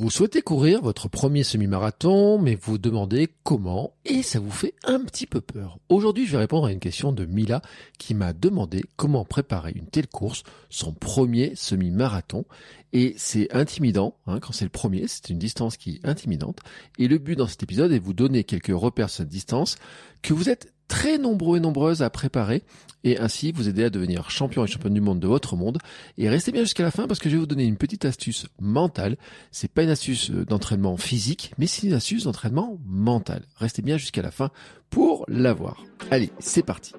Vous souhaitez courir votre premier semi-marathon, mais vous demandez comment, et ça vous fait un petit peu peur. Aujourd'hui, je vais répondre à une question de Mila qui m'a demandé comment préparer une telle course, son premier semi-marathon. Et c'est intimidant, hein, quand c'est le premier, c'est une distance qui est intimidante. Et le but dans cet épisode est de vous donner quelques repères sur cette distance que vous êtes très nombreux et nombreuses à préparer et ainsi vous aider à devenir champion et championne du monde de votre monde. Et restez bien jusqu'à la fin parce que je vais vous donner une petite astuce mentale. C'est pas une astuce euh, d'entraînement physique, mais c'est une astuce d'entraînement mental. Restez bien jusqu'à la fin pour l'avoir. Allez, c'est parti.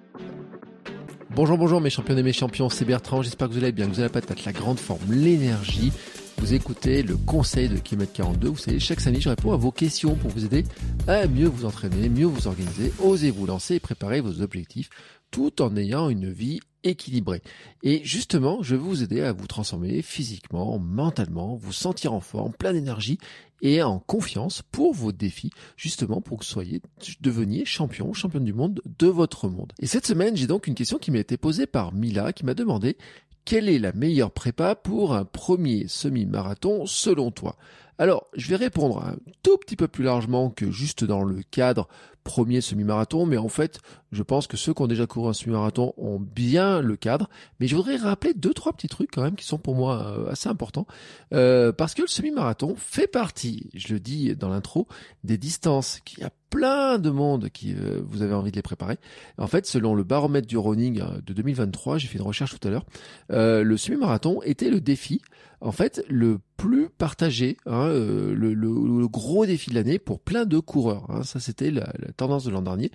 Bonjour, bonjour mes champions et mes champions, c'est Bertrand, j'espère que vous allez bien, que vous avez la patate, la grande forme, l'énergie. Vous écoutez le conseil de Kilomètre 42. Vous savez, chaque samedi, je réponds à vos questions pour vous aider à mieux vous entraîner, mieux vous organiser, osez vous lancer et préparer vos objectifs tout en ayant une vie équilibrée. Et justement, je vais vous aider à vous transformer physiquement, mentalement, vous sentir en forme, plein d'énergie et en confiance pour vos défis, justement pour que vous soyez, deveniez champion, championne du monde de votre monde. Et cette semaine, j'ai donc une question qui m'a été posée par Mila qui m'a demandé quelle est la meilleure prépa pour un premier semi-marathon selon toi? Alors, je vais répondre un tout petit peu plus largement que juste dans le cadre premier semi-marathon, mais en fait, je pense que ceux qui ont déjà couru un semi-marathon ont bien le cadre. Mais je voudrais rappeler deux, trois petits trucs quand même qui sont pour moi euh, assez importants, euh, parce que le semi-marathon fait partie, je le dis dans l'intro, des distances qui a plein de monde qui euh, vous avez envie de les préparer. En fait, selon le baromètre du running de 2023, j'ai fait une recherche tout à l'heure, le semi-marathon était le défi, en fait, le plus partagé, hein, le, gros défi de l'année pour plein de coureurs. Hein. Ça, c'était la, tendance de l'an dernier,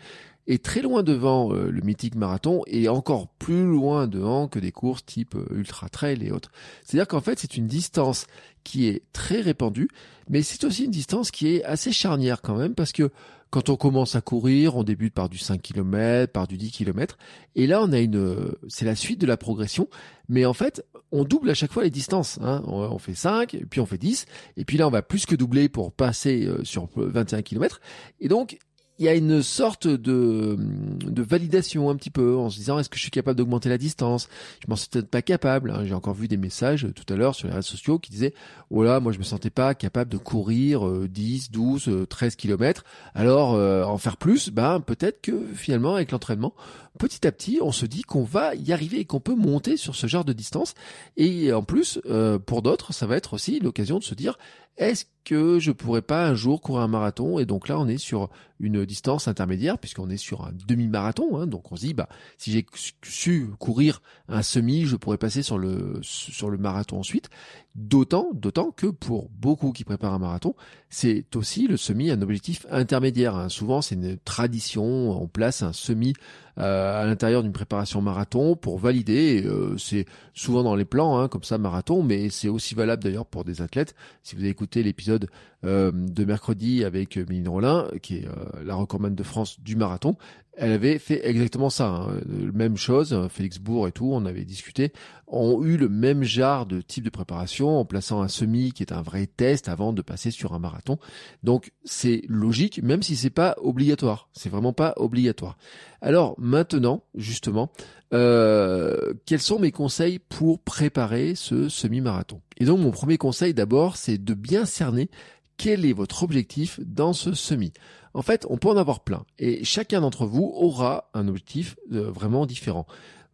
est très loin devant euh, le mythique marathon et encore plus loin devant que des courses type euh, ultra trail et autres. C'est-à-dire qu'en fait, c'est une distance qui est très répandue, mais c'est aussi une distance qui est assez charnière quand même parce que quand on commence à courir, on débute par du 5 km, par du 10 km, et là on a une, c'est la suite de la progression, mais en fait on double à chaque fois les distances. Hein. On, fait 5, puis on fait 10, et puis là on va plus que doubler pour passer euh, sur 21 km, et donc il y a une sorte de, de validation un petit peu en se disant est-ce que je suis capable d'augmenter la distance? Je m'en suis peut-être pas capable. Hein. J'ai encore vu des messages tout à l'heure sur les réseaux sociaux qui disaient oh là moi je me sentais pas capable de courir 10, 12, 13 kilomètres. Alors euh, en faire plus, ben peut-être que finalement avec l'entraînement, petit à petit on se dit qu'on va y arriver et qu'on peut monter sur ce genre de distance. Et en plus euh, pour d'autres ça va être aussi l'occasion de se dire est-ce que je pourrais pas un jour courir un marathon? Et donc là, on est sur une distance intermédiaire puisqu'on est sur un demi-marathon. Hein. donc on se dit, bah, si j'ai su courir un semi, je pourrais passer sur le sur le marathon ensuite. D'autant, d'autant que pour beaucoup qui préparent un marathon, c'est aussi le semi un objectif intermédiaire. Hein. Souvent, c'est une tradition. On place un semi euh, à l'intérieur d'une préparation marathon pour valider. Euh, c'est souvent dans les plans, hein, comme ça, marathon, mais c'est aussi valable d'ailleurs pour des athlètes. Si vous avez écouté l'épisode euh, de mercredi avec Méline Rollin, qui est la recordman de France du marathon, elle avait fait exactement ça, hein. même chose, Félix Bourg et tout, on avait discuté, ont eu le même genre de type de préparation en plaçant un semi qui est un vrai test avant de passer sur un marathon. Donc c'est logique, même si c'est pas obligatoire, c'est vraiment pas obligatoire. Alors maintenant, justement, euh, quels sont mes conseils pour préparer ce semi-marathon? Et donc mon premier conseil d'abord, c'est de bien cerner quel est votre objectif dans ce semi. En fait, on peut en avoir plein et chacun d'entre vous aura un objectif euh, vraiment différent.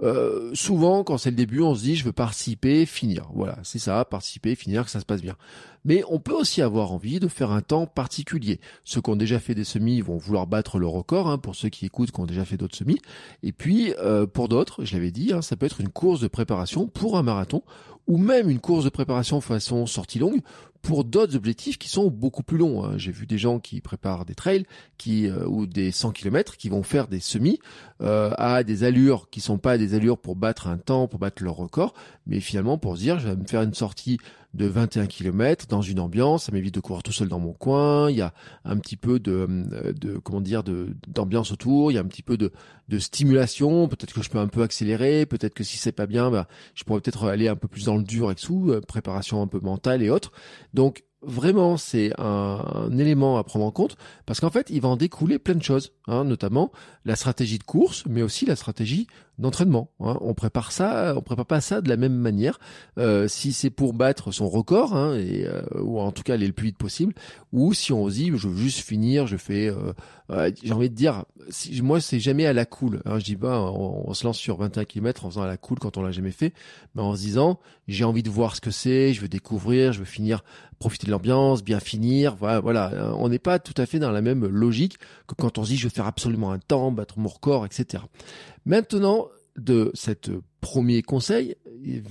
Euh, souvent, quand c'est le début, on se dit je veux participer, finir. Voilà, c'est ça, participer, finir, que ça se passe bien. Mais on peut aussi avoir envie de faire un temps particulier. Ceux qui ont déjà fait des semis vont vouloir battre le record, hein, pour ceux qui écoutent, qui ont déjà fait d'autres semis. Et puis, euh, pour d'autres, je l'avais dit, hein, ça peut être une course de préparation pour un marathon, ou même une course de préparation façon sortie longue, pour d'autres objectifs qui sont beaucoup plus longs. Hein. J'ai vu des gens qui préparent des trails qui euh, ou des 100 km qui vont faire des semis euh, à des allures qui sont pas des allures pour battre un temps, pour battre leur record, mais finalement pour se dire je vais me faire une sortie de 21 km dans une ambiance, ça m'évite de courir tout seul dans mon coin, il y a un petit peu de, de comment dire d'ambiance autour, il y a un petit peu de, stimulation, peut-être que je peux un peu accélérer, peut-être que si c'est pas bien, bah, je pourrais peut-être aller un peu plus dans le dur avec sous, euh, préparation un peu mentale et autres. Donc vraiment c'est un, élément à prendre en compte parce qu'en fait il va en découler plein de choses, hein, notamment la stratégie de course, mais aussi la stratégie d'entraînement. Hein. On prépare ça, on prépare pas ça de la même manière. Euh, si c'est pour battre son record, hein, et, euh, ou en tout cas aller le plus vite possible, ou si on se dit je veux juste finir, je fais, euh, j'ai envie de dire, si, moi c'est jamais à la cool. Hein. Je dis pas, on, se lance sur 21 km en faisant à la cool quand on l'a jamais fait, mais en se disant j'ai envie de voir ce que c'est, je veux découvrir, je veux finir, profiter de l'ambiance, bien finir. Voilà, voilà. On n'est pas tout à fait dans la même logique que quand on se dit je veux faire absolument un temps, battre mon record, etc. Maintenant, de cette premier conseil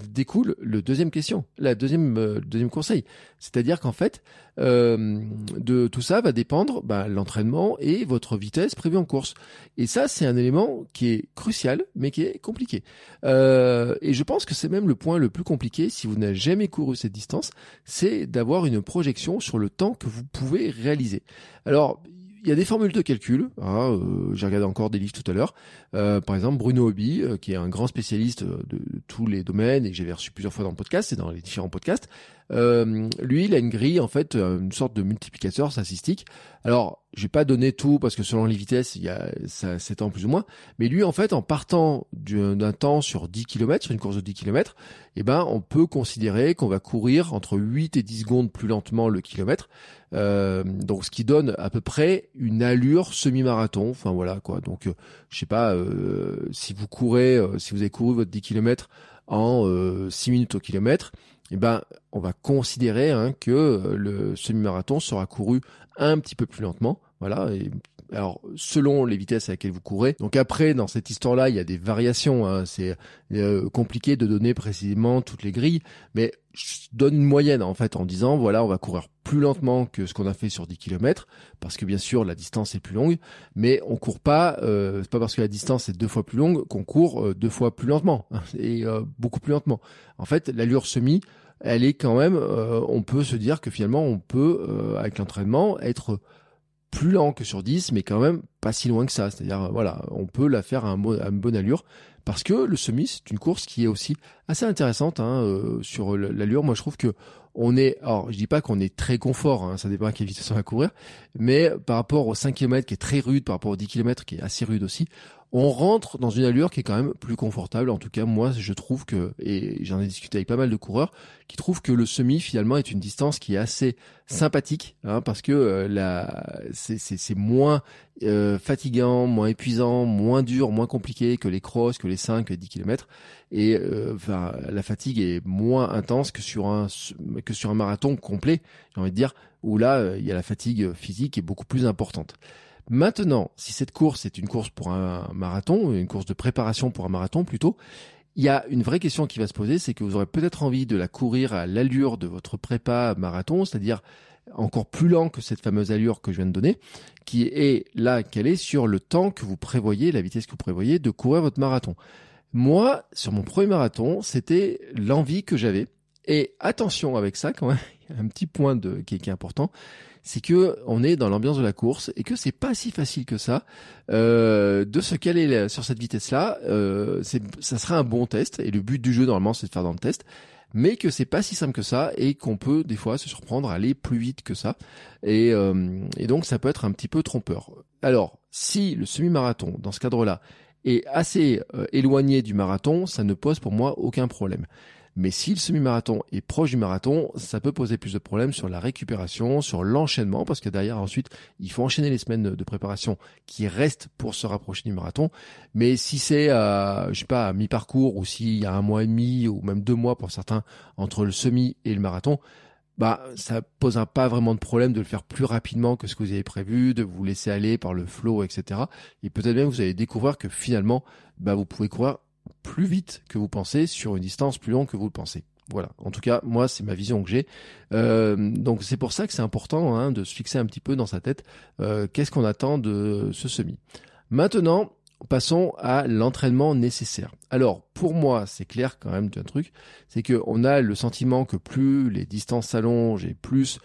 découle le deuxième question, la deuxième euh, deuxième conseil, c'est-à-dire qu'en fait euh, de tout ça va dépendre bah, l'entraînement et votre vitesse prévue en course. Et ça c'est un élément qui est crucial mais qui est compliqué. Euh, et je pense que c'est même le point le plus compliqué si vous n'avez jamais couru cette distance, c'est d'avoir une projection sur le temps que vous pouvez réaliser. Alors il y a des formules de calcul. Hein, euh, J'ai regardé encore des livres tout à l'heure. Euh, par exemple, Bruno Hobby, euh, qui est un grand spécialiste de, tous les domaines et que j'avais reçu plusieurs fois dans le podcast et dans les différents podcasts. Lui, il a une grille, en fait, une sorte de multiplicateur statistique. Alors, je vais pas donner tout parce que selon les vitesses, il y a ça s'étend plus ou moins. Mais lui, en fait, en partant d'un temps sur 10 km, sur une course de 10 km, eh ben, on peut considérer qu'on va courir entre 8 et 10 secondes plus lentement le kilomètre. Euh, donc, ce qui donne à peu près une allure semi-marathon. Enfin, voilà, quoi. Donc, euh, je sais pas, euh, si vous courez, si vous avez couru votre 10 km en 6 minutes au kilomètre, eh ben, on va considérer hein, que le semi-marathon sera couru un petit peu plus lentement. Voilà, alors selon les vitesses à laquelle vous courez. Donc après, dans cette histoire-là, il y a des variations. Hein. C'est euh, compliqué de donner précisément toutes les grilles, mais je donne une moyenne en fait en disant voilà, on va courir plus lentement que ce qu'on a fait sur 10 km, parce que bien sûr la distance est plus longue, mais on court pas. Euh, c'est pas parce que la distance est deux fois plus longue qu'on court euh, deux fois plus lentement hein, et euh, beaucoup plus lentement. En fait, l'allure semi elle est quand même, on peut se dire que finalement on peut, avec l'entraînement, être plus lent que sur 10, mais quand même pas si loin que ça. C'est-à-dire, voilà, on peut la faire à, un, une bonne allure. Parce que le semi, c'est une course qui est aussi assez intéressante hein, euh, sur l'allure. Moi, je trouve que on est, alors je dis pas qu'on est très confort, hein, ça dépend à quelle vitesse on va courir, mais par rapport aux 5 km qui est très rude, par rapport aux 10 km qui est assez rude aussi, on rentre dans une allure qui est quand même plus confortable. En tout cas, moi, je trouve que, et j'en ai discuté avec pas mal de coureurs, qui trouvent que le semi finalement est une distance qui est assez sympathique, hein, parce que euh, c'est moins euh, fatigant, moins épuisant, moins dur, moins compliqué que les crosses, que les 5, que les 10 km. Et euh, enfin, la fatigue est moins intense que sur un que sur un marathon complet, j'ai envie de dire, où là, il y a la fatigue physique qui est beaucoup plus importante. Maintenant, si cette course est une course pour un marathon, une course de préparation pour un marathon plutôt, il y a une vraie question qui va se poser, c'est que vous aurez peut-être envie de la courir à l'allure de votre prépa marathon, c'est-à-dire encore plus lent que cette fameuse allure que je viens de donner, qui est là qu'elle est sur le temps que vous prévoyez, la vitesse que vous prévoyez de courir votre marathon. Moi, sur mon premier marathon, c'était l'envie que j'avais. Et attention avec ça quand même, un petit point de, qui est important, c'est que on est dans l'ambiance de la course et que c'est pas si facile que ça euh, de se caler sur cette vitesse-là. Euh, ça sera un bon test et le but du jeu normalement c'est de faire dans le test mais que c'est pas si simple que ça et qu'on peut des fois se surprendre à aller plus vite que ça et, euh, et donc ça peut être un petit peu trompeur. Alors si le semi-marathon dans ce cadre-là est assez euh, éloigné du marathon, ça ne pose pour moi aucun problème. Mais si le semi-marathon est proche du marathon, ça peut poser plus de problèmes sur la récupération, sur l'enchaînement, parce que derrière ensuite, il faut enchaîner les semaines de préparation qui restent pour se rapprocher du marathon. Mais si c'est, euh, je sais pas, à mi-parcours ou s'il y a un mois et demi ou même deux mois pour certains entre le semi et le marathon, bah ça posera pas vraiment de problème de le faire plus rapidement que ce que vous avez prévu, de vous laisser aller par le flow, etc. Et peut-être même vous allez découvrir que finalement, bah vous pouvez courir plus vite que vous pensez sur une distance plus longue que vous le pensez. Voilà. En tout cas, moi, c'est ma vision que j'ai. Euh, donc, c'est pour ça que c'est important hein, de se fixer un petit peu dans sa tête euh, qu'est-ce qu'on attend de ce semi. Maintenant, passons à l'entraînement nécessaire. Alors, pour moi, c'est clair quand même d'un truc, c'est que on a le sentiment que plus les distances s'allongent et plus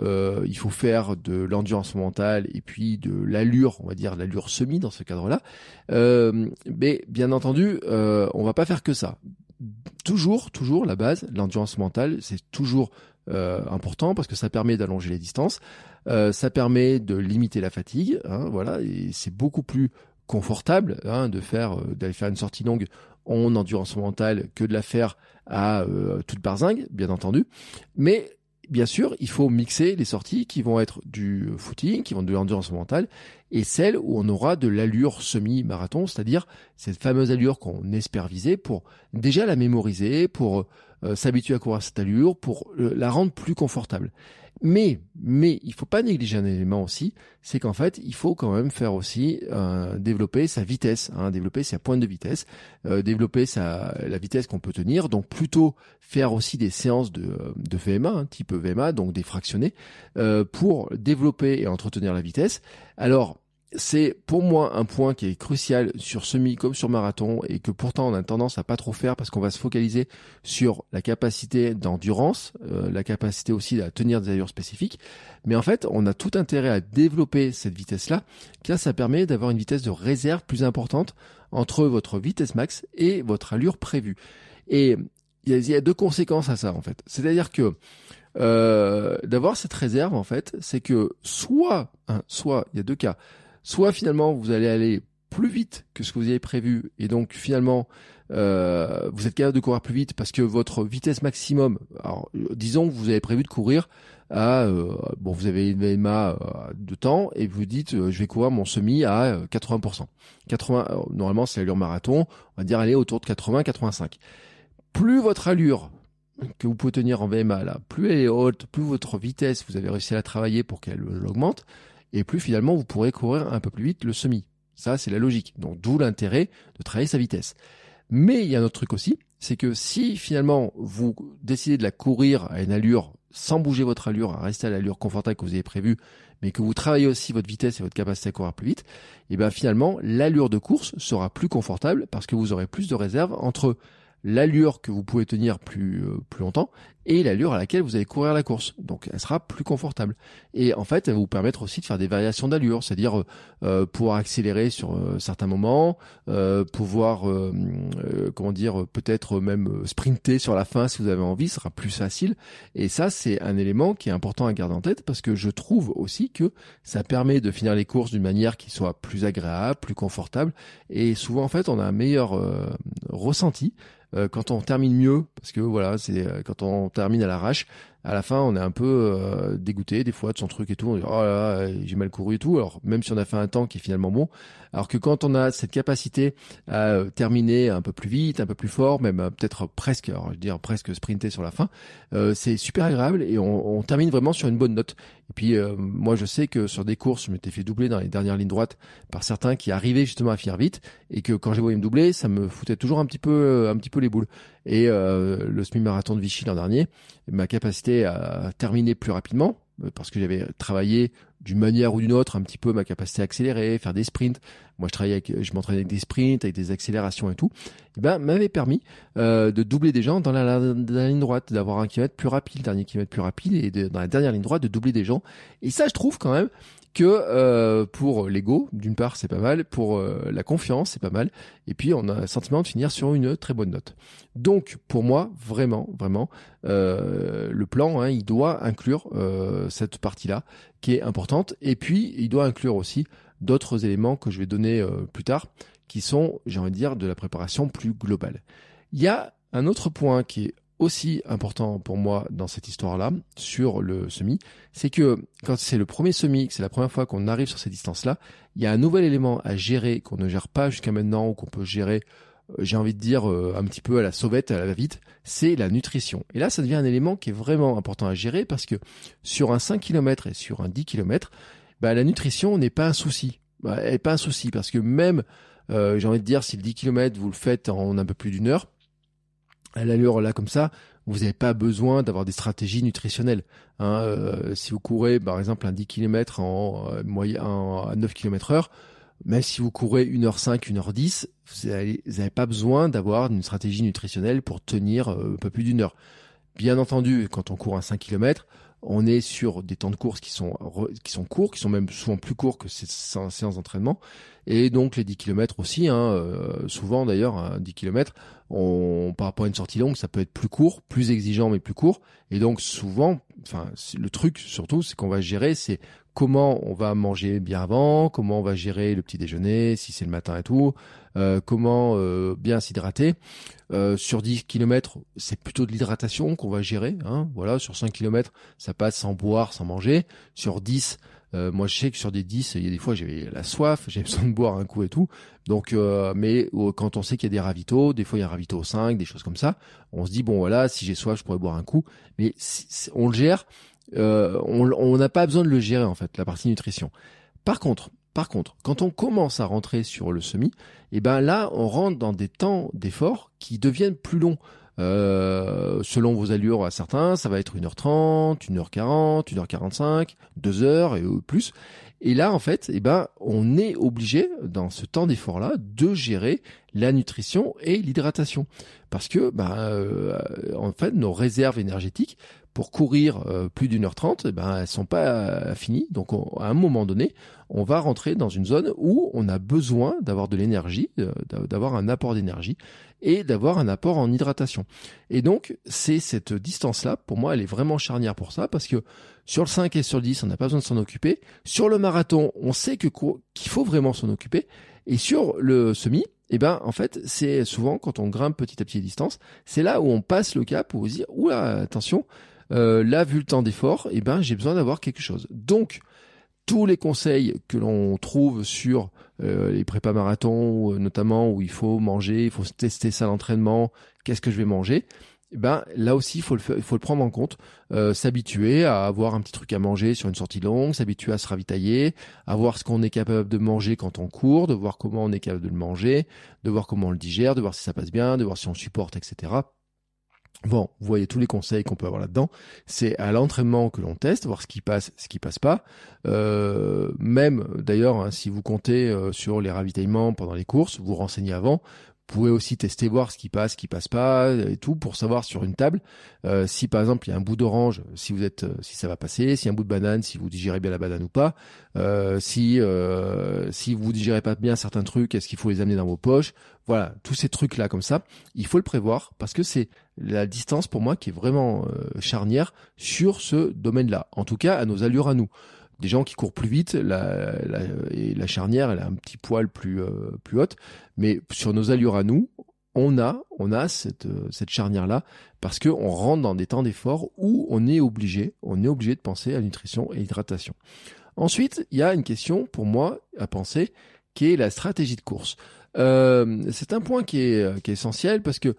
euh, il faut faire de l'endurance mentale et puis de l'allure, on va dire l'allure semi dans ce cadre-là. Euh, mais bien entendu, euh, on va pas faire que ça. Toujours, toujours la base, l'endurance mentale, c'est toujours euh, important parce que ça permet d'allonger les distances, euh, ça permet de limiter la fatigue, hein, voilà, et c'est beaucoup plus confortable hein, de faire euh, d'aller faire une sortie longue en endurance mentale que de la faire à toute barzingue, bien entendu. Mais bien sûr, il faut mixer les sorties qui vont être du footing, qui vont de l'endurance mentale, et celles où on aura de l'allure semi-marathon, c'est-à-dire cette fameuse allure qu'on espère viser pour déjà la mémoriser, pour euh, s'habituer à courir cette allure, pour euh, la rendre plus confortable. Mais, mais il faut pas négliger un élément aussi, c'est qu'en fait, il faut quand même faire aussi euh, développer sa vitesse, hein, développer sa pointe de vitesse, euh, développer sa la vitesse qu'on peut tenir. Donc plutôt faire aussi des séances de, de VMA, hein, type VMA, donc des fractionnés, euh, pour développer et entretenir la vitesse. Alors c'est pour moi un point qui est crucial sur semi comme sur marathon et que pourtant on a tendance à pas trop faire parce qu'on va se focaliser sur la capacité d'endurance, euh, la capacité aussi à tenir des allures spécifiques. Mais en fait, on a tout intérêt à développer cette vitesse-là, car ça permet d'avoir une vitesse de réserve plus importante entre votre vitesse max et votre allure prévue. Et il y, a deux conséquences à ça en fait. C'est-à-dire que euh, d'avoir cette réserve en fait, c'est que soit, hein, soit il y a deux cas soit finalement vous allez aller plus vite que ce que vous avez prévu et donc finalement euh, vous êtes capable de courir plus vite parce que votre vitesse maximum, alors disons que vous avez prévu de courir à euh, bon vous avez une VMA euh, de temps et vous dites je vais courir mon semi à 80%. 80 normalement c'est l'allure marathon, on va dire aller autour de 80 85. Plus votre allure que vous pouvez tenir en VMA là, plus elle est haute, plus votre vitesse vous avez réussi à la travailler pour qu'elle augmente, et plus finalement vous pourrez courir un peu plus vite le semi. Ça, c'est la logique. Donc d'où l'intérêt de travailler sa vitesse. Mais il y a un autre truc aussi, c'est que si finalement vous décidez de la courir à une allure sans bouger votre allure, à rester à l'allure confortable que vous avez prévue, mais que vous travaillez aussi votre vitesse et votre capacité à courir plus vite, et eh bien finalement l'allure de course sera plus confortable parce que vous aurez plus de réserve entre l'allure que vous pouvez tenir plus, euh, plus longtemps et l'allure à laquelle vous allez courir la course. Donc elle sera plus confortable. Et en fait, elle va vous permettre aussi de faire des variations d'allure, c'est-à-dire euh, euh pouvoir accélérer sur euh, certains moments, euh, pouvoir, comment dire, peut-être même sprinter sur la fin si vous avez envie, ce sera plus facile. Et ça, c'est un élément qui est important à garder en tête parce que je trouve aussi que ça permet de finir les courses d'une manière qui soit plus agréable, plus confortable. Et souvent, en fait, on a un meilleur ressenti euh, quand on termine mieux, parce que voilà, c'est euh, quand on termine à l'arrache, à la fin, on est un peu euh, dégoûté des fois de son truc et tout. On dit oh là, là j'ai mal couru et tout. Alors même si on a fait un temps qui est finalement bon, alors que quand on a cette capacité à terminer un peu plus vite, un peu plus fort, même peut-être presque, alors je veux dire presque sprinter sur la fin, c'est super agréable et on, on, termine vraiment sur une bonne note. Et puis moi, je sais que sur des courses, je m'étais fait doubler dans les dernières lignes droites par certains qui arrivaient justement à finir vite et que quand j'ai voyé me doubler, ça me foutait toujours un petit peu, un petit peu les boules. Et euh, le semi-marathon de Vichy l'an dernier, ma capacité à terminer plus rapidement, euh, parce que j'avais travaillé d'une manière ou d'une autre un petit peu ma capacité à accélérer, faire des sprints. Moi, je travaillais, avec, je m'entraînais avec des sprints, avec des accélérations et tout. Et ben, m'avait permis euh, de doubler des gens dans la, ligne droite, d'avoir un kilomètre plus rapide, le dernier kilomètre plus rapide, et dans la dernière ligne droite de doubler des gens. Et ça, je trouve quand même que euh, pour l'ego, d'une part, c'est pas mal, pour euh, la confiance, c'est pas mal, et puis on a le sentiment de finir sur une très bonne note. Donc, pour moi, vraiment, vraiment, euh, le plan, hein, il doit inclure cette partie-là, qui est importante, et puis il doit inclure aussi d'autres éléments que je vais donner plus tard, qui sont, j'ai envie de dire, de la préparation plus globale. Il y a un autre point qui est aussi important pour moi dans cette histoire-là, sur le semi, c'est que quand c'est le premier semi, que c'est la première fois qu'on arrive sur ces distances-là, il y a un nouvel élément à gérer qu'on ne gère pas jusqu'à maintenant ou qu'on peut gérer, euh, j'ai envie de dire, euh, un petit peu à la sauvette, à la va-vite, c'est la nutrition. Et là, ça devient un élément qui est vraiment important à gérer parce que sur un 5 km et sur un 10 km, bah, la nutrition n'est pas un souci. Bah, elle n'est pas un souci parce que même, euh, j'ai envie de dire, si le 10 km vous le faites en un peu plus d'une heure, à l'allure là comme ça, vous n'avez pas besoin d'avoir des stratégies nutritionnelles. Hein, euh, si vous courez par exemple un 10 km en euh, moyen à 9 km heure, même si vous courez 1h05, 1h10, vous n'avez pas besoin d'avoir une stratégie nutritionnelle pour tenir un peu plus d'une heure. Bien entendu, quand on court un 5 km, on est sur des temps de course qui sont, qui sont courts, qui sont même souvent plus courts que ces séances d'entraînement. Et donc les 10 km aussi, hein, euh, souvent d'ailleurs, 10 km, on, par rapport à une sortie longue, ça peut être plus court, plus exigeant mais plus court. Et donc souvent, enfin le truc surtout, c'est qu'on va gérer, c'est comment on va manger bien avant, comment on va gérer le petit déjeuner, si c'est le matin et tout, euh, comment euh, bien s'hydrater. Euh, sur 10 km, c'est plutôt de l'hydratation qu'on va gérer. Hein, voilà, sur 5 km, ça passe sans boire, sans manger. Sur 10, moi je sais que sur des 10, il y a des fois j'avais la soif, j'avais besoin de boire un coup et tout. Donc, mais quand on sait qu'il y a des ravitaux, des fois il y a un ravito 5, des choses comme ça, on se dit bon voilà, si j'ai soif, je pourrais boire un coup. Mais on le gère euh, on n'a pas besoin de le gérer en fait, la partie nutrition. Par contre, par contre, quand on commence à rentrer sur le semi, eh ben là, on rentre dans des temps d'effort qui deviennent plus longs. Euh, selon vos allures à certains, ça va être 1h30, 1h40, 1h45, 2h et plus. Et là, en fait, eh ben, on est obligé, dans ce temps d'effort-là, de gérer la nutrition et l'hydratation. Parce que, ben, euh, en fait, nos réserves énergétiques, pour courir euh, plus d'une heure trente, eh ben elles sont pas euh, finies. Donc à un moment donné, on va rentrer dans une zone où on a besoin d'avoir de l'énergie, euh, d'avoir un apport d'énergie et d'avoir un apport en hydratation. Et donc c'est cette distance-là, pour moi, elle est vraiment charnière pour ça parce que sur le 5 et sur le 10, on n'a pas besoin de s'en occuper. Sur le marathon, on sait que qu'il faut vraiment s'en occuper. Et sur le semi, eh ben en fait c'est souvent quand on grimpe petit à petit les distances, c'est là où on passe le cap où on se dit oula attention, euh, là, vu le temps d'effort, eh ben, j'ai besoin d'avoir quelque chose. Donc, tous les conseils que l'on trouve sur euh, les prépas marathons, euh, notamment où il faut manger, il faut tester ça l'entraînement, qu'est-ce que je vais manger, eh ben là aussi il faut le il faut le prendre en compte, s'habituer à avoir un petit truc à manger sur une sortie longue, s'habituer à se ravitailler, à voir ce qu'on est capable de manger quand on court, de voir comment on est capable de le manger, de voir comment on le digère, de voir si ça passe bien, de voir si on supporte, etc. Bon, vous voyez tous les conseils qu'on peut avoir là-dedans. C'est à l'entraînement que l'on teste, voir ce qui passe, ce qui passe pas. Euh, même d'ailleurs, hein, si vous comptez euh, sur les ravitaillements pendant les courses, vous renseignez avant. Vous pouvez aussi tester voir ce qui passe, ce qui passe pas et tout pour savoir sur une table euh, si par exemple il y a un bout d'orange, si vous êtes, si ça va passer, si un bout de banane, si vous digérez bien la banane ou pas, si si vous digérez pas bien certains trucs, est-ce qu'il faut les amener dans vos poches? Voilà, tous ces trucs là comme ça, il faut le prévoir parce que c'est la distance pour moi qui est vraiment euh, charnière sur ce domaine-là. En tout cas, à nos allures à nous. Des gens qui courent plus vite, la, et la charnière, elle a un petit poil plus, euh, plus haute. Mais sur nos allures à nous, on a, on a cette, euh, cette charnière-là parce qu'on rentre dans des temps d'effort où on est obligé, on est obligé de penser à nutrition et hydratation. Ensuite, il y a une question pour moi à penser qui est la stratégie de course. c'est un point qui est, qui est essentiel parce que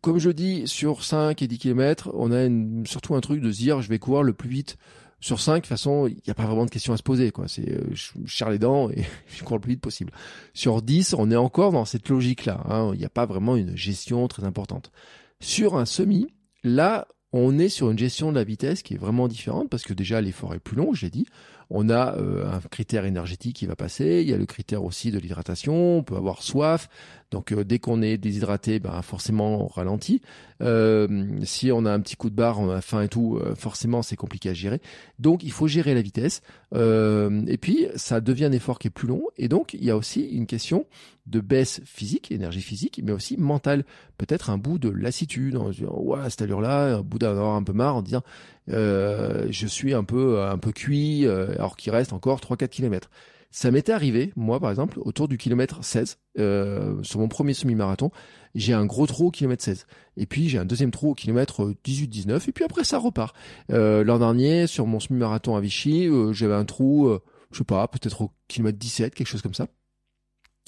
comme je dis, sur 5 et 10 km, on a surtout un truc de se dire, je vais courir le plus vite. Sur 5, de toute façon, il n'y a pas vraiment de question à se poser. quoi. C'est, euh, je serre les dents et je cours le plus vite possible. Sur 10, on est encore dans cette logique-là. Hein. Il n'y a pas vraiment une gestion très importante. Sur un semi, là, on est sur une gestion de la vitesse qui est vraiment différente parce que déjà l'effort est plus long, j'ai dit on a euh, un critère énergétique qui va passer, il y a le critère aussi de l'hydratation, on peut avoir soif, donc euh, dès qu'on est déshydraté, ben, forcément on ralentit. Euh, si on a un petit coup de barre, on a faim et tout, forcément c'est compliqué à gérer. Donc il faut gérer la vitesse. et puis ça devient un effort qui est plus long. Et donc il y a aussi une question de baisse physique, énergie physique, mais aussi mentale. Peut-être un bout de lassitude, en disant, ouais, cette allure-là, un bout d'avoir un peu marre, en disant, euh, je suis un peu un peu cuit euh, alors qu'il reste encore 3-4 kilomètres. Ça m'était arrivé, moi par exemple, autour du kilomètre 16, euh, sur mon premier semi-marathon, j'ai un gros trou au kilomètre 16. Et puis j'ai un deuxième trou au kilomètre 18-19, et puis après ça repart. Euh, L'an dernier, sur mon semi-marathon à Vichy, euh, j'avais un trou, je sais pas, peut-être au kilomètre 17, quelque chose comme ça.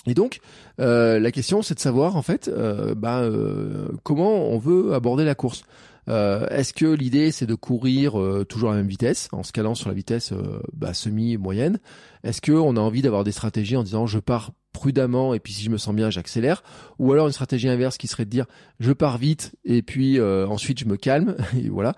Et donc, euh, la question, c'est de savoir en fait, euh, bah, comment on veut aborder la course. Euh, est-ce que l'idée c'est de courir euh, toujours à la même vitesse, en se calant sur la vitesse bah, semi-moyenne? Est-ce qu'on a envie d'avoir des stratégies en disant je pars prudemment et puis si je me sens bien j'accélère? Ou alors une stratégie inverse qui serait de dire je pars vite et puis ensuite je me calme et voilà.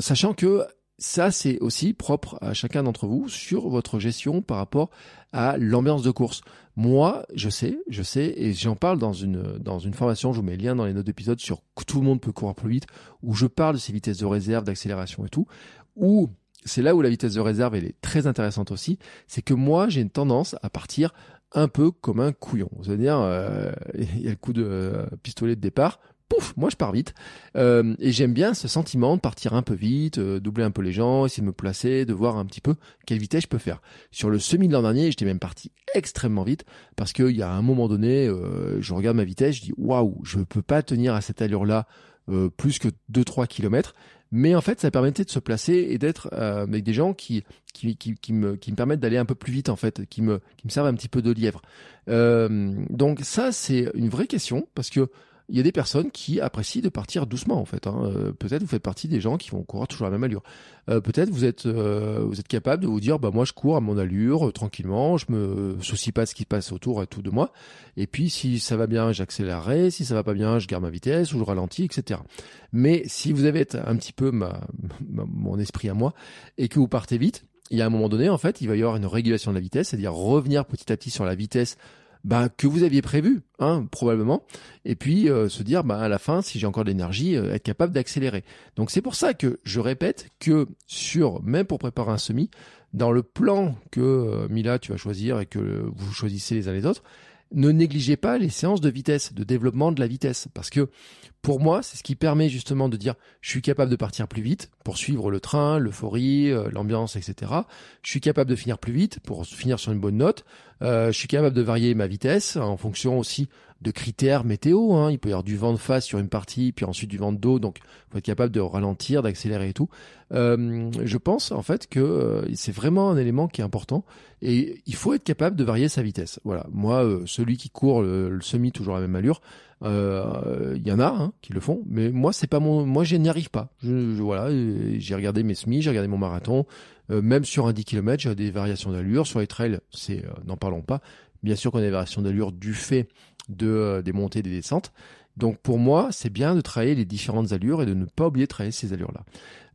Sachant que ça, c'est aussi propre à chacun d'entre vous sur votre gestion par rapport à l'ambiance de course. Moi, je sais, je sais, et j'en parle dans une, dans une formation, je vous mets le lien dans les notes d'épisode sur tout le monde peut courir plus vite, où je parle de ces vitesses de réserve, d'accélération et tout, où c'est là où la vitesse de réserve, elle est très intéressante aussi, c'est que moi, j'ai une tendance à partir un peu comme un couillon. C'est-à-dire, euh, il y a le coup de euh, pistolet de départ, pouf, moi je pars vite. Euh, et j'aime bien ce sentiment de partir un peu vite, euh, doubler un peu les gens, essayer de me placer, de voir un petit peu quelle vitesse je peux faire. Sur le semi de l'an dernier, j'étais même parti extrêmement vite parce qu'il y a un moment donné, euh, je regarde ma vitesse, je dis waouh, je peux pas tenir à cette allure-là plus que 2-3 km. Mais en fait, ça permettait de se placer et d'être avec des gens qui qui, qui, qui, me, qui me permettent d'aller un peu plus vite en fait, qui me, qui me servent un petit peu de lièvre. donc ça, c'est une vraie question parce que il y a des personnes qui apprécient de partir doucement en fait. Hein. Euh, peut-être vous faites partie des gens qui vont courir toujours à la même allure. Euh, peut-être vous êtes euh, vous êtes capable de vous dire bah moi je cours à mon allure tranquillement, je me soucie pas de ce qui passe autour et tout de moi. Et puis si ça va bien, j'accélérerai. Si ça va pas bien, je garde ma vitesse ou je ralentis, etc. Mais si vous avez un petit peu ma, mon esprit à moi et que vous partez vite, il y a un moment donné en fait, il va y avoir une régulation de la vitesse, c'est-à-dire revenir petit à petit sur la vitesse bah, que vous aviez prévu, hein, probablement, et puis euh, se dire bah, à la fin, si j'ai encore de l'énergie, euh, être capable d'accélérer. Donc c'est pour ça que je répète que sur, même pour préparer un semi, dans le plan que euh, Mila tu vas choisir et que vous choisissez les uns les autres, ne négligez pas les séances de vitesse, de développement de la vitesse, parce que pour moi, c'est ce qui permet justement de dire je suis capable de partir plus vite pour suivre le train, l'euphorie, euh, l'ambiance, etc. Je suis capable de finir plus vite pour finir sur une bonne note. Euh, je suis capable de varier ma vitesse en fonction aussi de critères météo. Hein. Il peut y avoir du vent de face sur une partie, puis ensuite du vent de dos. Donc, faut être capable de ralentir, d'accélérer et tout. Euh, je pense en fait que euh, c'est vraiment un élément qui est important et il faut être capable de varier sa vitesse. Voilà. Moi, celui qui court le, semi toujours à la même allure, il y en a hein, qui le font, mais moi c'est pas moi je n'y arrive pas. Voilà, j'ai regardé mes semis, j'ai regardé mon marathon. même sur un 10 km, j'ai des variations d'allure. Sur les trails, c'est n'en parlons pas. Bien sûr qu'on a des variations d'allure du fait de, euh, des montées et des descentes. Donc pour moi, c'est bien de travailler les différentes allures et de ne pas oublier de travailler ces allures-là.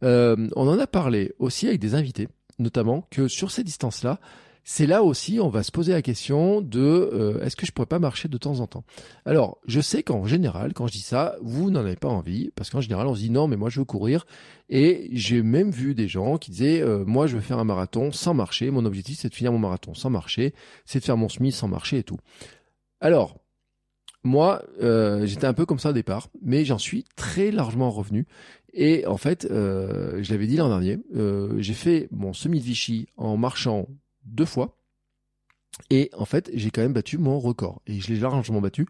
Euh, on en a parlé aussi avec des invités, notamment que sur ces distances-là, c'est là aussi on va se poser la question de euh, est-ce que je pourrais pas marcher de temps en temps? Alors je sais qu'en général, quand je dis ça, vous n'en avez pas envie parce qu'en général on se dit non mais moi je veux courir et j'ai même vu des gens qui disaient moi je veux faire un marathon sans marcher. Mon objectif c'est de finir mon marathon sans marcher, c'est de faire mon semi sans marcher et tout. Alors moi, euh, j'étais un peu comme ça au départ, mais j'en suis très largement revenu. Et en fait, euh, je l'avais dit l'an dernier, euh, j'ai fait mon semi de Vichy en marchant deux fois. Et en fait, j'ai quand même battu mon record. Et je l'ai largement battu.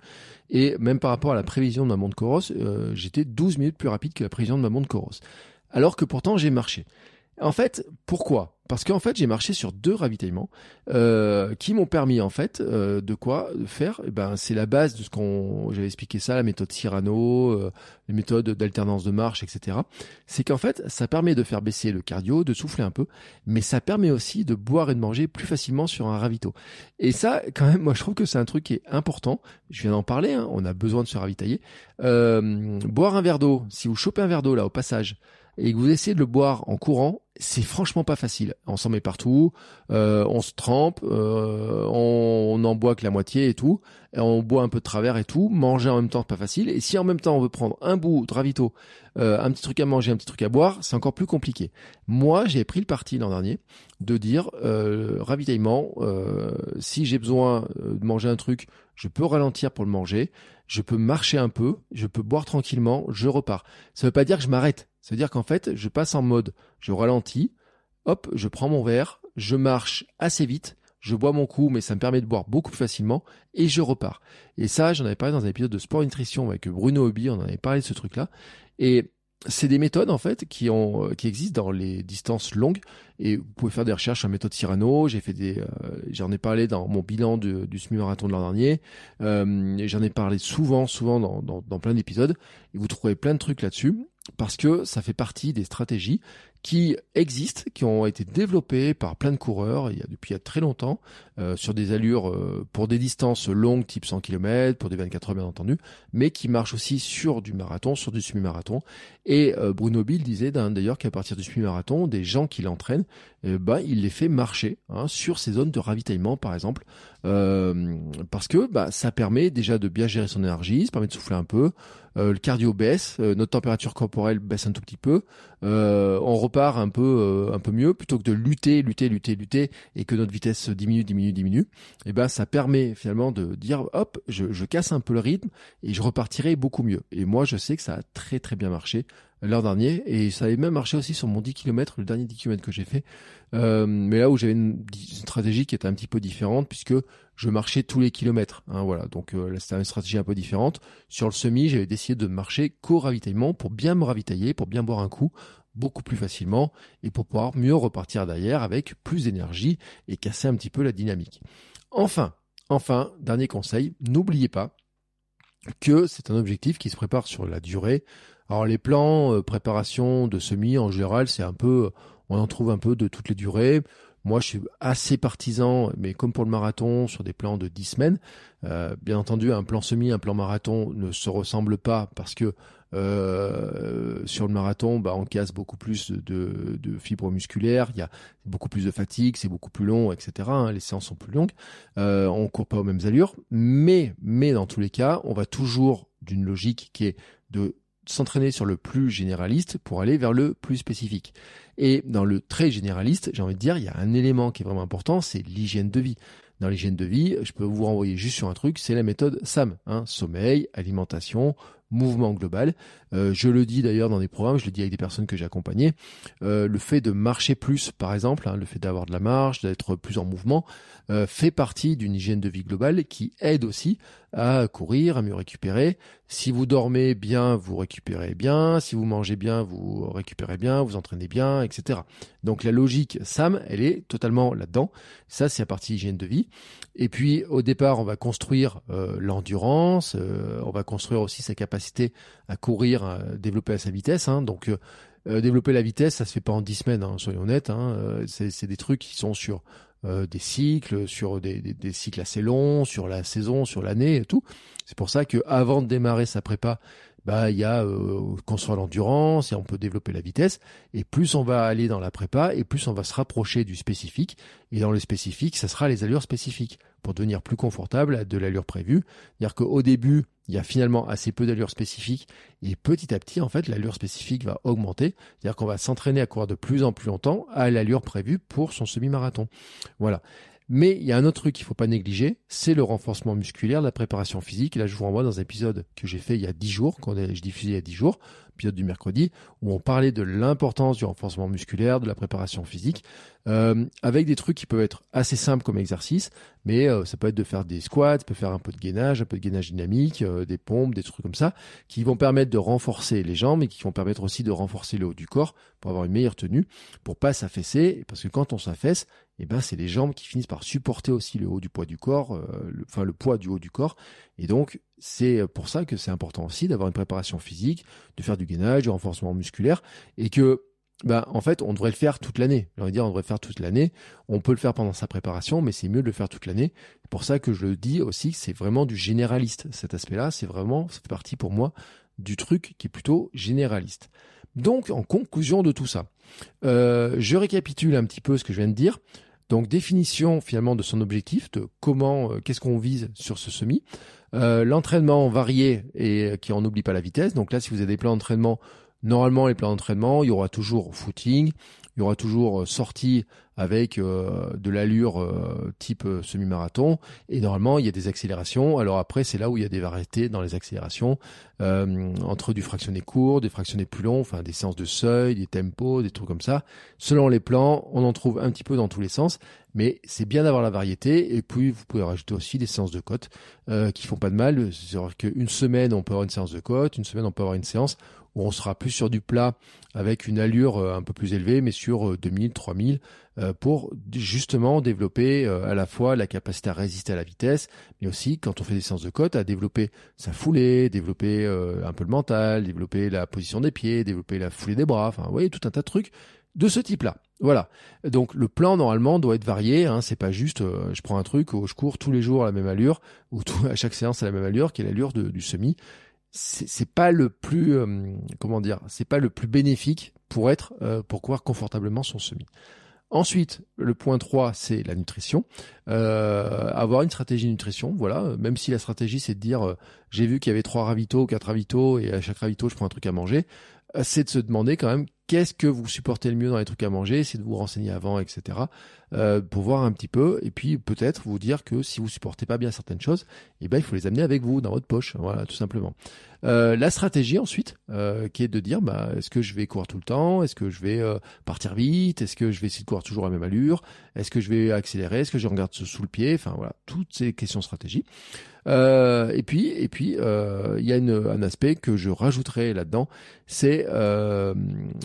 Et même par rapport à la prévision de ma montre Coros, j'étais 12 minutes plus rapide que la prévision de ma montre Coros. Alors que pourtant, j'ai marché. En fait, pourquoi? Parce qu'en fait, j'ai marché sur deux ravitaillements euh, qui m'ont permis en fait euh, de quoi? Faire. Eh ben, c'est la base de ce qu'on j'avais expliqué ça, la méthode Cyrano, euh, les méthodes d'alternance de marche, etc. C'est qu'en fait, ça permet de faire baisser le cardio, de souffler un peu, mais ça permet aussi de boire et de manger plus facilement sur un ravito. Et ça, quand même, moi, je trouve que c'est un truc qui est important. Je viens d'en parler. Hein, on a besoin de se ravitailler. boire un verre d'eau. Si vous chopez un verre d'eau là au passage et que vous essayez de le boire en courant, c'est franchement pas facile. On s'en met partout, euh, on se trempe, euh, on, en boit que la moitié et tout, on boit un peu de travers et tout. Manger en même temps, c'est pas facile. Et si en même temps on veut prendre un bout de ravito, euh, un petit truc à manger, un petit truc à boire, c'est encore plus compliqué. Moi, j'ai pris le parti l'an dernier de dire ravitaillement. si j'ai besoin de manger un truc, je peux ralentir pour le manger. Je peux marcher un peu, je peux boire tranquillement, je repars. Ça veut pas dire que je m'arrête cest à dire qu'en fait, je passe en mode, je ralentis, hop, je prends mon verre, je marche assez vite, je bois mon coup, mais ça me permet de boire beaucoup plus facilement, et je repars. Et ça, j'en avais parlé dans un épisode de Sport Nutrition avec Bruno Hobby, on en avait parlé de ce truc-là. Et c'est des méthodes en fait qui ont qui existent dans les distances longues. Et vous pouvez faire des recherches en méthode Cyrano. J'ai fait des euh, j'en ai parlé dans mon bilan du semi marathon de l'an dernier. Euh, j'en ai parlé souvent souvent dans, dans, dans plein d'épisodes. Et vous trouverez plein de trucs là-dessus parce que ça fait partie des stratégies qui existent, qui ont été développées par plein de coureurs il y a, depuis il y a très longtemps, euh, sur des allures euh, pour des distances longues, type 100 km, pour des 24 heures bien entendu, mais qui marchent aussi sur du marathon, sur du semi-marathon. Et euh, Bruno Bill disait d'ailleurs qu'à partir du semi-marathon, des gens qui l'entraînent, bah, il les fait marcher hein, sur ces zones de ravitaillement, par exemple, parce que bah, ça permet déjà de bien gérer son énergie, ça permet de souffler un peu, le cardio baisse, notre température corporelle baisse un tout petit peu, on repart un peu un peu mieux plutôt que de lutter, lutter, lutter, lutter et que notre vitesse diminue, diminue diminue, et eh ben ça permet finalement de dire hop, je, je, casse un peu le rythme et je repartirai beaucoup mieux. Et moi je sais que ça a très très bien marché l'an dernier et ça avait même marché aussi sur mon 10 km, le dernier 10 km que j'ai fait. Euh, mais là où j'avais une, stratégie qui était un petit peu différente puisque je marchais tous les kilomètres. Hein, voilà, donc euh, c'était une stratégie un peu différente. Sur le semi, j'avais décidé de marcher qu'au ravitaillement pour bien me ravitailler, pour bien boire un coup beaucoup plus facilement et pour pouvoir mieux repartir derrière avec plus d'énergie et casser un petit peu la dynamique. Enfin, enfin, dernier conseil, n'oubliez pas que c'est un objectif qui se prépare sur la durée. Alors les plans euh, préparation de semi en général, c'est un peu on en trouve un peu de toutes les durées. Moi, je suis assez partisan, mais comme pour le marathon, sur des plans de 10 semaines. Euh, bien entendu, un plan semi, un plan marathon ne se ressemblent pas parce que euh, sur le marathon, bah, on casse beaucoup plus de, de, fibres musculaires, il y a beaucoup plus de fatigue, c'est beaucoup plus long, etc. Hein, les séances sont plus longues, euh, on court pas aux mêmes allures, mais, mais dans tous les cas, on va toujours d'une logique qui est de s'entraîner sur le plus généraliste pour aller vers le plus spécifique. Et dans le très généraliste, j'ai envie de dire, il y a un élément qui est vraiment important, c'est l'hygiène de vie. Dans l'hygiène de vie, je peux vous renvoyer juste sur un truc, c'est la méthode SAM, hein, sommeil, alimentation, mouvement global. Euh, je le dis d'ailleurs dans des programmes, je le dis avec des personnes que j'ai accompagnées, euh, le fait de marcher plus, par exemple, hein, le fait d'avoir de la marche, d'être plus en mouvement, euh, fait partie d'une hygiène de vie globale qui aide aussi à courir, à mieux récupérer. Si vous dormez bien, vous récupérez bien. Si vous mangez bien, vous récupérez bien, vous entraînez bien, etc. Donc la logique SAM, elle est totalement là-dedans. Ça, c'est la partie hygiène de vie. Et puis au départ, on va construire l'endurance, on va construire aussi sa capacité à courir développer à sa vitesse. Hein. donc euh, euh, développer la vitesse, ça se fait pas en 10 semaines, hein, soyons honnêtes. Hein. Euh, c'est des trucs qui sont sur des cycles, sur des, des, cycles assez longs, sur la saison, sur l'année et tout. C'est pour ça que avant de démarrer sa prépa, bah il y a construire l'endurance et on peut développer la vitesse. Et plus on va aller dans la prépa, et plus on va se rapprocher du spécifique. Et dans le spécifique, ça sera les allures spécifiques pour devenir plus confortable de l'allure prévue. C'est-à-dire qu'au début, il y a finalement assez peu d'allure spécifique et petit à petit, en fait, l'allure spécifique va augmenter. C'est-à-dire qu'on va s'entraîner à courir de plus en plus longtemps à l'allure prévue pour son semi-marathon. Voilà. Mais il y a un autre truc qu'il faut pas négliger, c'est le renforcement musculaire, la préparation physique. là, je vous renvoie dans un épisode que j'ai fait il y a 10 jours, qu'on a, diffusé il y a 10 jours, du mercredi, où on parlait de l'importance du renforcement musculaire, de la préparation physique, euh, avec des trucs qui peuvent être assez simples comme exercice, mais euh, ça peut être de faire des squats, ça peut faire un peu de gainage, un peu de gainage dynamique, euh, des pompes, des trucs comme ça, qui vont permettre de renforcer les jambes et qui vont permettre aussi de renforcer le haut du corps pour avoir une meilleure tenue, pour pas s'affaisser, parce que quand on s'affaisse, eh ben c'est les jambes qui finissent par supporter aussi le haut du poids du corps, enfin le poids du haut du corps, et donc c'est pour ça que c'est important aussi d'avoir une préparation physique, de faire du gainage, du renforcement musculaire, et que bah, en fait, on devrait le faire toute l'année. J'ai envie de dire, on devrait le faire toute l'année. On peut le faire pendant sa préparation, mais c'est mieux de le faire toute l'année. C'est pour ça que je le dis aussi, c'est vraiment du généraliste. Cet aspect-là, c'est vraiment, ça partie pour moi du truc qui est plutôt généraliste. Donc, en conclusion de tout ça, euh, je récapitule un petit peu ce que je viens de dire. Donc, définition finalement de son objectif, de comment, euh, qu'est-ce qu'on vise sur ce semi. Euh, l'entraînement varié et qui en oublie pas la vitesse. Donc là, si vous avez des plans d'entraînement Normalement, les plans d'entraînement, il y aura toujours footing, il y aura toujours euh, sortie avec euh, de l'allure euh, type semi-marathon. Et normalement, il y a des accélérations. Alors après, c'est là où il y a des variétés dans les accélérations, entre du fractionné court, des fractionnés plus longs, enfin des séances de seuil, des tempos, des trucs comme ça. Selon les plans, on en trouve un petit peu dans tous les sens. Mais c'est bien d'avoir la variété. Et puis, vous pouvez rajouter aussi des séances de côte qui font pas de mal. C'est-à-dire qu'une semaine, on peut avoir une séance de côte. Une semaine, on peut avoir une séance où on sera plus sur du plat avec une allure euh, un peu plus élevée, mais sur 2000, euh, 3000, pour justement développer à la fois la capacité à résister à la vitesse, mais aussi quand on fait des séances de côte, à développer sa foulée, développer un peu le mental, développer la position des pieds, développer la foulée des bras, enfin vous voyez tout un tas de trucs de ce type-là. Voilà. Donc le plan normalement doit être varié. Hein. C'est pas juste euh, je prends un truc où je cours tous les jours à la même allure ou à chaque séance à la même allure, qui est l'allure du semi. C'est pas le plus euh, comment dire, c'est pas le plus bénéfique pour être euh, pour courir confortablement son semi. Ensuite, le point 3, c'est la nutrition. avoir une stratégie de nutrition, voilà. Même si la stratégie, c'est de dire, j'ai vu qu'il y avait trois ravitaux, quatre ravitaux, et à chaque ravito, je prends un truc à manger. c'est de se demander quand même qu'est-ce que vous supportez le mieux dans les trucs à manger, essayez de vous renseigner avant, etc. Euh, pour voir un petit peu, et puis peut-être vous dire que si vous supportez pas bien certaines choses, eh ben il faut les amener avec vous dans votre poche, voilà, tout simplement. Euh, la stratégie ensuite, euh, qui est de dire, bah, est-ce que je vais courir tout le temps, est-ce que je vais partir vite, est-ce que je vais essayer de courir toujours à la même allure, est-ce que je vais accélérer, est-ce que je regarde sous le pied, enfin voilà, toutes ces questions stratégie. Euh, et puis, et puis, euh, il y a une, un aspect que je rajouterai là-dedans, c'est euh,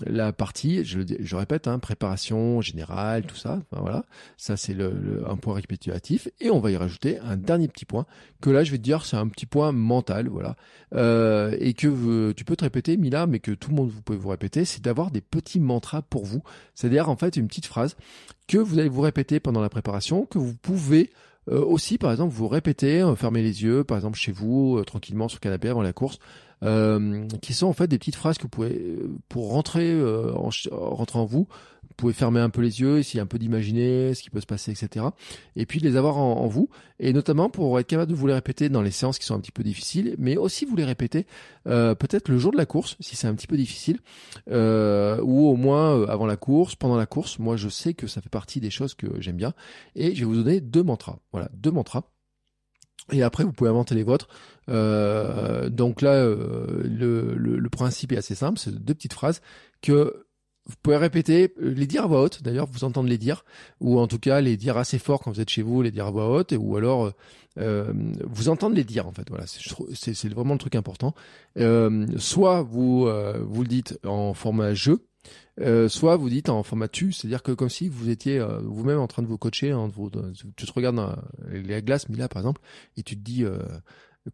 la partie, je, je répète, hein, préparation générale, tout ça. voilà, ça c'est le, un point récapitulatif. Et on va y rajouter un dernier petit point que là, je vais te dire, c'est un petit point mental, voilà, euh, et que tu peux te répéter, Mila, mais que tout le monde vous pouvez vous répéter, c'est d'avoir des petits mantras pour vous. C'est-à-dire en fait une petite phrase que vous allez vous répéter pendant la préparation, que vous pouvez euh, aussi, par exemple, vous répétez, euh, fermez les yeux, par exemple chez vous, euh, tranquillement sur canapé avant la course, qui sont en fait des petites phrases que vous pouvez, pour rentrer, en, rentrer en vous, pouvez fermer un peu les yeux, essayer un peu d'imaginer ce qui peut se passer, etc. Et puis les avoir en, vous, et notamment pour être capable de vous les répéter dans les séances qui sont un petit peu difficiles, mais aussi vous les répéter euh, peut-être le jour de la course, si c'est un petit peu difficile, euh, ou au moins euh, avant la course, pendant la course. Moi, je sais que ça fait partie des choses que j'aime bien, et je vais vous donner deux mantras. Voilà, deux mantras. Et après, vous pouvez inventer les vôtres. donc là, le, le, principe est assez simple. C'est deux petites phrases que vous pouvez répéter, euh, les dire à voix haute, d'ailleurs, vous entendez les dire, ou en tout cas les dire assez fort quand vous êtes chez vous, les dire à voix haute, ou alors euh, vous entendre les dire en fait. Voilà, c'est vraiment le truc important. Euh, soit vous euh, vous le dites en format jeu, euh, soit vous dites en format tu, c'est-à-dire que comme si vous étiez vous-même en train de vous coacher, hein, vous, tu te regardes dans les glaces, Mila par exemple, et tu te dis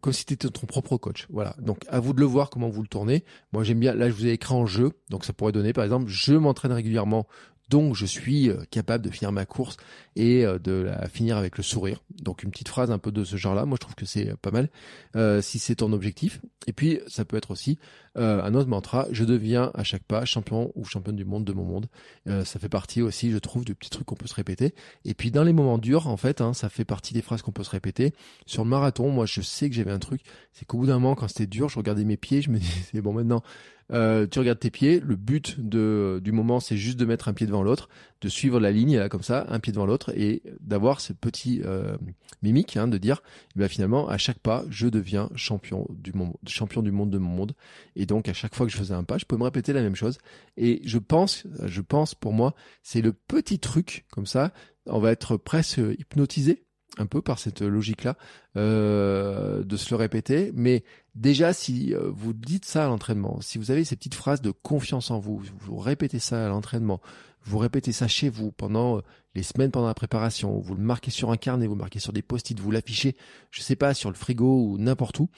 comme si tu ton propre coach. Voilà. Donc à vous de le voir comment vous le tournez. Moi j'aime bien, là je vous ai écrit en jeu, donc ça pourrait donner par exemple, je m'entraîne régulièrement, donc je suis euh, capable de finir ma course et euh, de la finir avec le sourire. Donc une petite phrase un peu de ce genre-là, moi je trouve que c'est pas mal euh, si c'est ton objectif. Et puis ça peut être aussi un autre mantra, je deviens à chaque pas champion ou championne du monde de mon monde. ça fait partie aussi, je trouve, du petit truc qu'on peut se répéter. Et puis dans les moments durs, en fait, hein, ça fait partie des phrases qu'on peut se répéter. Sur le marathon, moi je sais que j'avais un truc, c'est qu'au bout d'un moment, quand c'était dur, je regardais mes pieds, je me disais, bon maintenant, euh, tu regardes tes pieds. Le but de, du moment, c'est juste de mettre un pied devant l'autre, de suivre la ligne là, comme ça, un pied devant l'autre, et d'avoir ce petit euh, mimique, hein, de dire, eh bien finalement, à chaque pas, je deviens champion du monde, champion du monde de mon monde. Et donc, à chaque fois que je faisais un pas, je peux me répéter la même chose. Et je pense, je pense pour moi, c'est le petit truc comme ça. On va être presque hypnotisé un peu par cette logique-là, euh, de se le répéter. Mais déjà, si euh, vous dites ça à l'entraînement, si vous avez ces petites phrases de confiance en vous, vous répétez ça à l'entraînement, vous répétez ça chez vous pendant euh, les semaines pendant la préparation, vous le marquez sur un carnet, vous le marquez sur des post-it, vous l'affichez, je sais pas, sur le frigo ou n'importe où,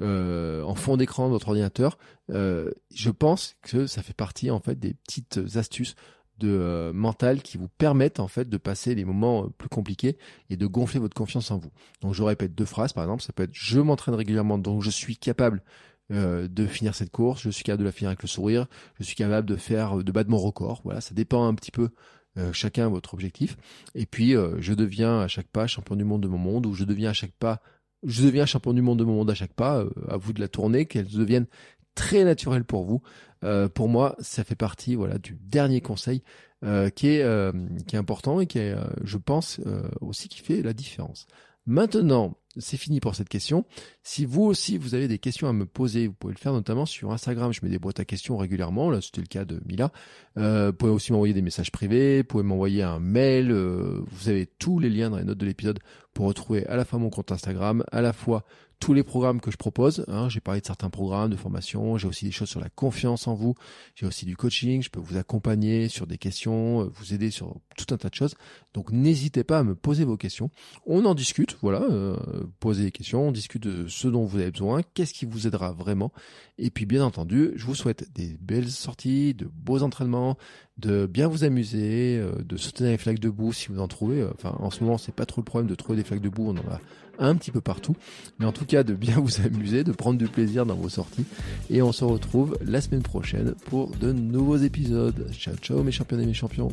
en fond d'écran de votre ordinateur, je pense que ça fait partie en fait des petites astuces de euh, qui vous permettent en fait de passer les moments euh, plus compliqués et de gonfler votre confiance en vous. Donc je répète deux phrases par exemple, ça peut être je m'entraîne régulièrement donc je suis capable euh, de finir cette course, je suis capable de la finir avec le sourire, je suis capable de faire de battre mon record. Voilà, ça dépend un petit peu chacun votre objectif. Et puis je deviens à chaque pas champion du monde de mon monde ou je deviens à chaque pas je deviens champion du monde de mon monde à chaque pas, à vous de la tourner, qu'elle devienne très naturel pour vous. Euh, pour moi, ça fait partie voilà du dernier conseil euh, qui est euh, qui est important et qui est, je pense aussi qui fait la différence. Maintenant, c'est fini pour cette question. Si vous aussi vous avez des questions à me poser, vous pouvez le faire notamment sur Instagram. Je mets des boîtes à questions régulièrement. Là, c'était le cas de Mila. Euh, vous pouvez aussi m'envoyer des messages privés. Vous pouvez m'envoyer un mail. Euh, vous avez tous les liens dans les notes de l'épisode pour retrouver à la fois mon compte Instagram, à la fois tous les programmes que je propose. Hein. J'ai parlé de certains programmes de formation, j'ai aussi des choses sur la confiance en vous, j'ai aussi du coaching, je peux vous accompagner sur des questions, euh, vous aider sur tout un tas de choses. Donc n'hésitez pas à me poser vos questions. On en discute, voilà, euh, posez des questions, on discute de ce dont vous avez besoin, qu'est-ce qui vous aidera vraiment. Et puis bien entendu, je vous souhaite des belles sorties, de beaux entraînements, de bien vous amuser, euh, de soutenir les flaques de boue si vous en trouvez. Enfin, en ce moment, c'est pas trop le problème de trouver des flaques de boue, on en a un petit peu partout. Mais en tout cas, de bien vous amuser, de prendre du plaisir dans vos sorties. Et on se retrouve la semaine prochaine pour de nouveaux épisodes. Ciao, ciao mes champions et mes champions.